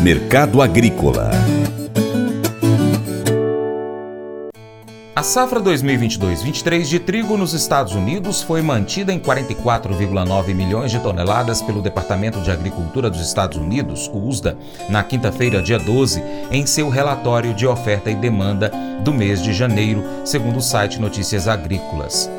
Mercado Agrícola A safra 2022-23 de trigo nos Estados Unidos foi mantida em 44,9 milhões de toneladas pelo Departamento de Agricultura dos Estados Unidos, USDA, na quinta-feira, dia 12, em seu relatório de oferta e demanda do mês de janeiro, segundo o site Notícias Agrícolas.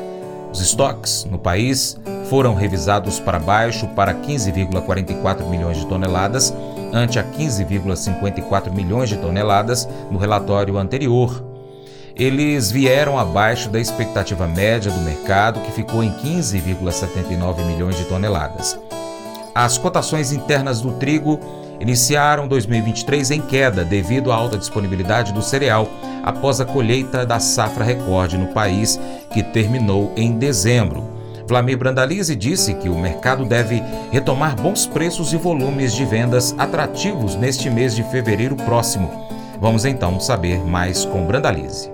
Os estoques no país foram revisados para baixo para 15,44 milhões de toneladas, ante a 15,54 milhões de toneladas no relatório anterior eles vieram abaixo da expectativa média do mercado, que ficou em 15,79 milhões de toneladas. As cotações internas do trigo iniciaram 2023 em queda devido à alta disponibilidade do cereal após a colheita da safra recorde no país, que terminou em dezembro. Vlamir Brandalize disse que o mercado deve retomar bons preços e volumes de vendas atrativos neste mês de fevereiro próximo. Vamos então saber mais com Brandalize.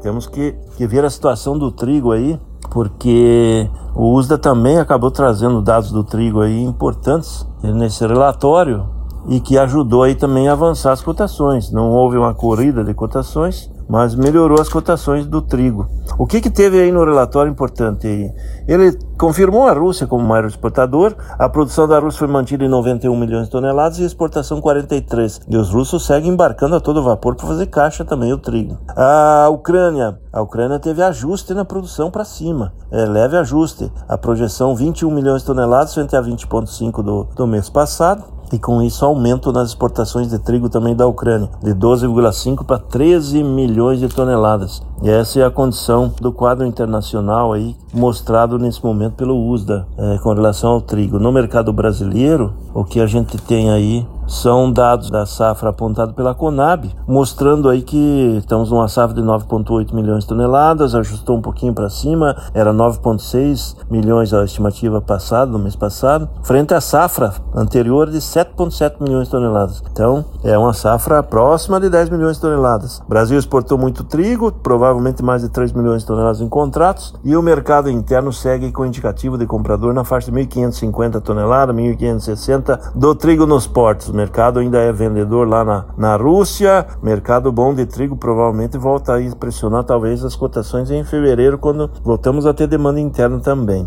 Temos que, que ver a situação do trigo aí, porque o USDA também acabou trazendo dados do trigo aí importantes nesse relatório e que ajudou aí também a avançar as cotações. Não houve uma corrida de cotações, mas melhorou as cotações do trigo. O que, que teve aí no relatório importante? Ele confirmou a Rússia como maior exportador, a produção da Rússia foi mantida em 91 milhões de toneladas e a exportação 43. E os russos seguem embarcando a todo vapor para fazer caixa também o trigo. A Ucrânia, a Ucrânia teve ajuste na produção para cima, é, leve ajuste. A projeção 21 milhões de toneladas frente a 20,5 do, do mês passado e com isso aumento nas exportações de trigo também da Ucrânia, de 12,5 para 13 milhões de toneladas. E essa é a condição do quadro internacional aí mostrado nesse momento pelo USDA é, com relação ao trigo. No mercado brasileiro, o que a gente tem aí são dados da safra apontado pela Conab, mostrando aí que estamos numa safra de 9,8 milhões de toneladas, ajustou um pouquinho para cima, era 9,6 milhões a estimativa passada, no mês passado, frente à safra anterior de 7,7 milhões de toneladas. Então, é uma safra próxima de 10 milhões de toneladas. O Brasil exportou muito trigo, provavelmente mais de 3 milhões de toneladas em contratos, e o mercado interno segue com indicativo de comprador na faixa de 1.550 toneladas, 1.560 do trigo nos portos mercado ainda é vendedor lá na, na Rússia. Mercado bom de trigo provavelmente volta a pressionar talvez as cotações em fevereiro, quando voltamos a ter demanda interna também.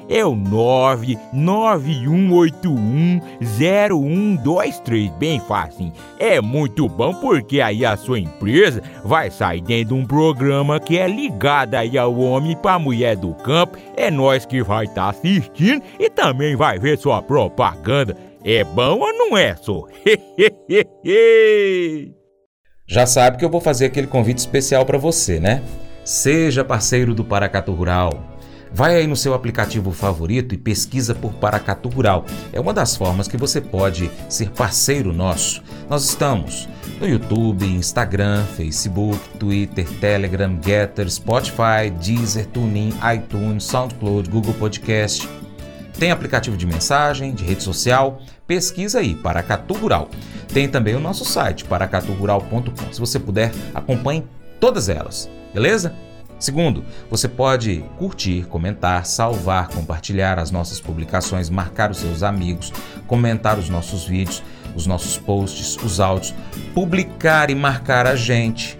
é o 991810123. Bem fácil. É muito bom porque aí a sua empresa vai sair dentro de um programa que é ligado aí ao homem para mulher do campo. É nós que vai estar tá assistindo e também vai ver sua propaganda. É bom ou não é, só? Já sabe que eu vou fazer aquele convite especial para você, né? Seja parceiro do Paracato Rural. Vai aí no seu aplicativo favorito e pesquisa por Paracatu Rural. É uma das formas que você pode ser parceiro nosso. Nós estamos no YouTube, Instagram, Facebook, Twitter, Telegram, Getter, Spotify, Deezer, TuneIn, iTunes, SoundCloud, Google Podcast. Tem aplicativo de mensagem, de rede social. Pesquisa aí, Paracatu Rural. Tem também o nosso site, paracaturural.com. Se você puder, acompanhe todas elas, beleza? Segundo, você pode curtir, comentar, salvar, compartilhar as nossas publicações, marcar os seus amigos, comentar os nossos vídeos, os nossos posts, os áudios, publicar e marcar a gente.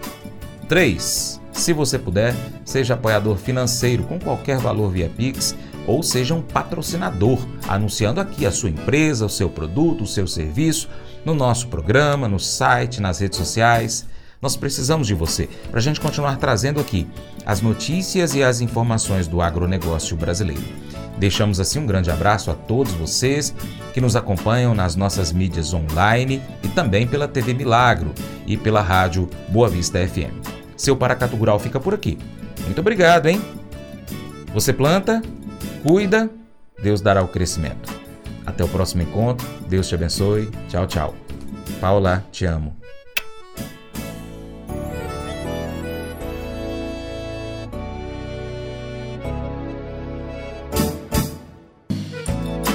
3. Se você puder, seja apoiador financeiro com qualquer valor via Pix ou seja um patrocinador, anunciando aqui a sua empresa, o seu produto, o seu serviço, no nosso programa, no site, nas redes sociais. Nós precisamos de você para a gente continuar trazendo aqui as notícias e as informações do agronegócio brasileiro. Deixamos assim um grande abraço a todos vocês que nos acompanham nas nossas mídias online e também pela TV Milagro e pela rádio Boa Vista FM. Seu Paracatu Rural fica por aqui. Muito obrigado, hein? Você planta, cuida, Deus dará o crescimento. Até o próximo encontro. Deus te abençoe. Tchau, tchau. Paula, te amo.